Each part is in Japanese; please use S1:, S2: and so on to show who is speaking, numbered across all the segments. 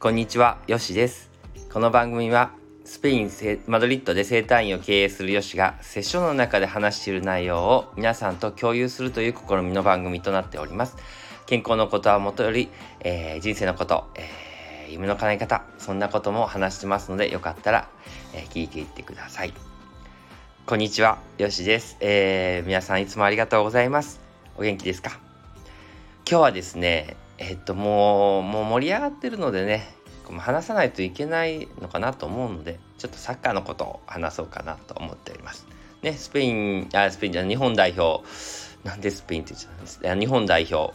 S1: こんにちは、よしです。この番組はスペインせマドリッドで生態院を経営するよしがセッションの中で話している内容を皆さんと共有するという試みの番組となっております。健康のことはもとより、えー人生のこと、えー夢の叶え方、そんなことも話してますのでよかったら、えー聞いていってください。こんにちは、よしです、えー皆さんいつもありがとうございます。お元気ですか？今日はですね、えっともう、もう盛り上がってるのでね、話さないといけないのかなと思うので、ちょっとサッカーのことを話そうかなと思っております。ね、スペイン、あ、スペインじゃ、日本代表、なんでスペインって言っちゃうんです？日本代表、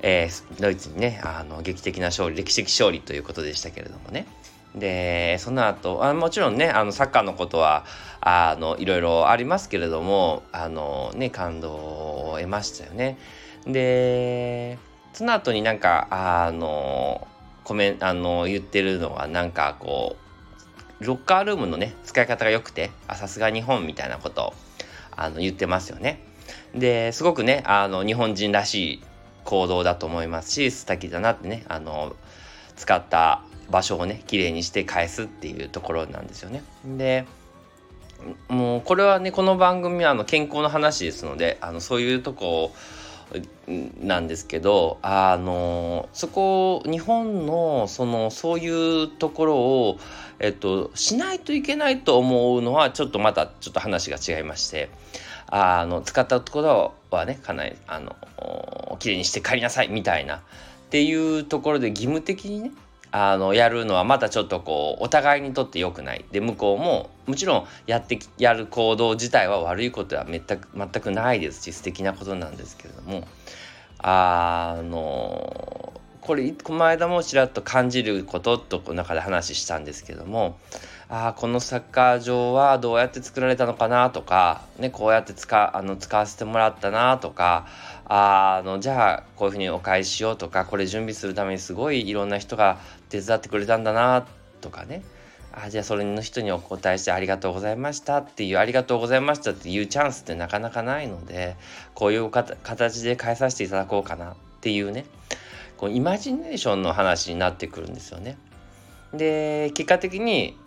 S1: えードイツにね、あの、劇的な勝利、歴史的勝利ということでしたけれどもね。で、その後、あもちろんね、あの、サッカーのことは、あの、いろいろありますけれども、あの、ね、感動を得ましたよね。で、その後になんか、あの、コメンあの、言ってるのは、なんかこう、ロッカールームのね、使い方が良くて、あ、さすが日本みたいなことを、あの、言ってますよね。で、すごくね、あの、日本人らしい行動だと思いますし、素敵だなってね、あの、使った場所をね、綺麗にして返すっていうところなんですよね。で、もうこれはねこの番組はあの健康の話ですのであのそういうとこをなんですけどあのそこ日本のそのそういうところを、えっと、しないといけないと思うのはちょっとまたちょっと話が違いましてあの使ったところはねかなりあのきれいにして帰りなさいみたいなっていうところで義務的にねあのやるのはまたちょっとこうお互いにとって良くない。で向こうももちろんやってきやる行動自体は悪いことは全く全くないですし素敵なことなんですけれども。あのこれこの間もちらっと感じることとこの中で話したんですけどもあーこのサッカー場はどうやって作られたのかなとか、ね、こうやって使あの使わせてもらったなとかあのじゃあこういうふうにお返ししようとかこれ準備するためにすごいいろんな人が手伝ってくれたんだなとかね。あじゃあそれの人にお答えしてありがとうございましたっていうありがとうございましたっていうチャンスってなかなかないのでこういう形で返させていただこうかなっていうね。こうイマジネーションの話になってくるんですよね。で結果的に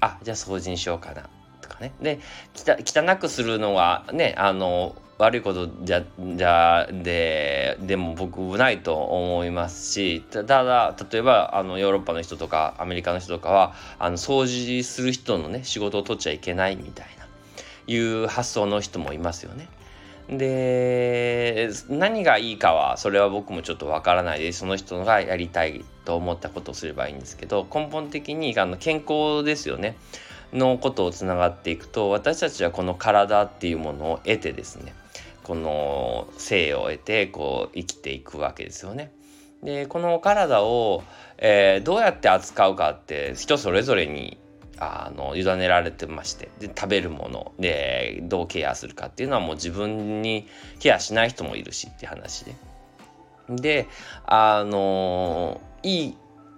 S1: あじゃあ掃除にしようかなとかねで汚くするのはねあの悪いことじゃじゃででも僕ないと思いますしただ例えばあのヨーロッパの人とかアメリカの人とかはあの掃除する人のね仕事を取っちゃいけないみたいないう発想の人もいますよね。で何がいいかはそれは僕もちょっとわからないでその人がやりたいと思ったことをすればいいんですけど根本的にあの健康ですよねのことをつながっていくと私たちはこの体っていうものを得てですねこの生を得てこう生きていくわけですよね。でこの体を、えーどうやって扱うかって人それぞれにあの委ねられてましてで食べるものでどうケアするかっていうのはもう自分にケアしない人もいるしって話で。であのいい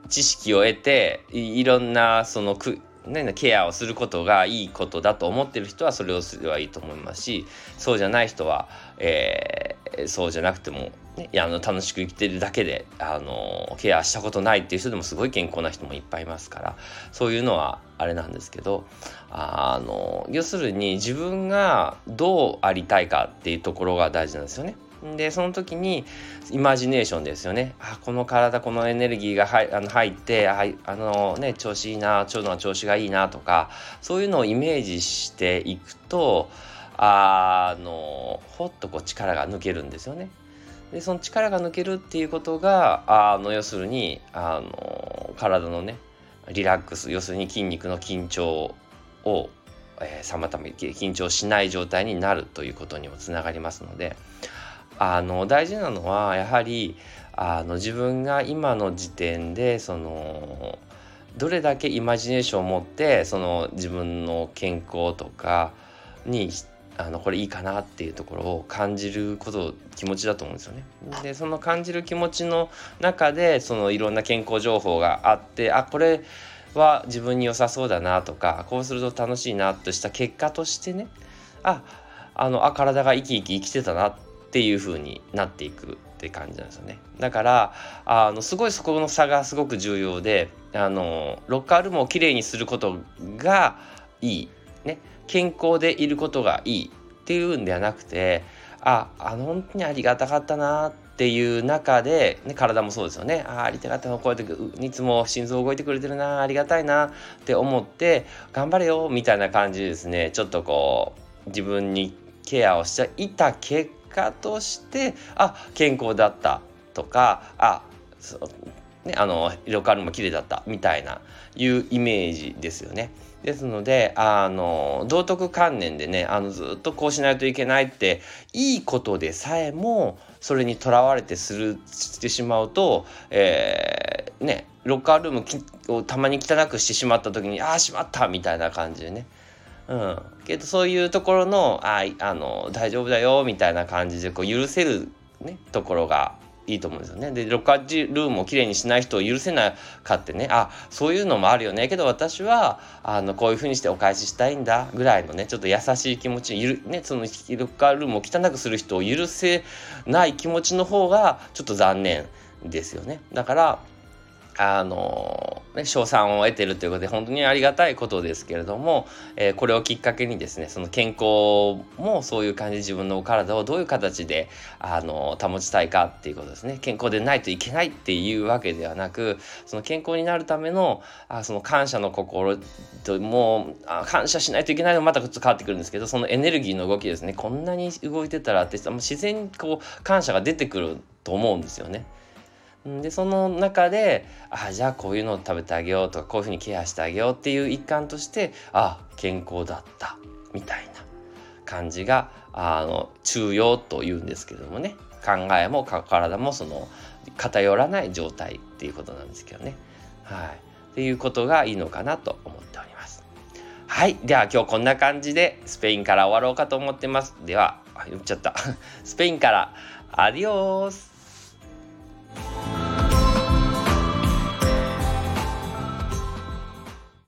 S1: 知識を得ていろんなそのくね、ケアをすることがいいことだと思ってる人はそれをすればいいと思いますしそうじゃない人は、えーそうじゃなくても、ね、いやあの楽しく生きてるだけであのケアしたことないっていう人でもすごい健康な人もいっぱいいますからそういうのはあれなんですけどあの要するに自分がどうありたいかっていうところが大事なんですよね。でその時にイマジネーションですよねあこの体このエネルギーが入あの入ってああのね調子いいな腸の調子がいいなとかそういうのをイメージしていくとあのほっとこう力が抜けるんですよね。でその力が抜けるっていうことがあの要するにあの体のねリラックス要するに筋肉の緊張を、えー、妨げ緊張しない状態になるということにもつながりますのであの大事なのはやはりあの自分が今の時点でそのどれだけイマジネーションを持ってその自分の健康とかにあのこれいいかなっていうところを感じること気持ちだと思うんですよね。でその感じる気持ちの中でそのいろんな健康情報があってあこれは自分に良さそうだなとかこうすると楽しいなとした結果としてねああのあ体が生き生き生きてたなっていう風になっていくっって感じなんですよねだからあのすごいそこの差がすごく重要であのロッカールームをきれいにすることがいい、ね、健康でいることがいいっていうんではなくてああの本当にありがたかったなっていう中で、ね、体もそうですよね。あありがたかったこうやっていつも心臓動いてくれてるなありがたいなって思って頑張れよみたいな感じでですね。ちょっとこう自分にケアをしていた結果としてあ健康だったとかあそうねあの色カルも綺麗だったみたいないうイメージですよね。ですのであの道徳観念でねあのずっとこうしないといけないっていいことでさえもそれにとらわれてするしてしまうと、えー、ねロッカールームをたまに汚くしてしまった時にああしまったみたいな感じでねうん、けどそういうところのああの大丈夫だよみたいな感じでこう許せる、ね、ところがいいと思うんですよね。でロッカールームをきれいにしない人を許せなかってねあそういうのもあるよねけど私はあのこういうふうにしてお返ししたいんだぐらいのねちょっと優しい気持ちゆる、ね、そのロッカールームを汚くする人を許せない気持ちの方がちょっと残念ですよね。だからあのね、賞賛を得てるということで本当にありがたいことですけれども、えー、これをきっかけにですねその健康もそういう感じ自分の体をどういう形であの保ちたいかっていうことですね健康でないといけないっていうわけではなくその健康になるためのあその感謝の心ともうあ感謝しないといけないのまたちょっと変わってくるんですけどそのエネルギーの動きですねこんなに動いてたらって自然にこう感謝が出てくると思うんですよね。でその中であじゃあこういうのを食べてあげようとかこういうふうにケアしてあげようっていう一環としてあ健康だったみたいな感じがあの中庸というんですけどもね考えも体もその偏らない状態っていうことなんですけどね。はい、っていうことがいいのかなと思っております。はい。では今日こんな感じでスペインから終わろうかと思ってます。では、あ言っちゃった。スペインからアディオース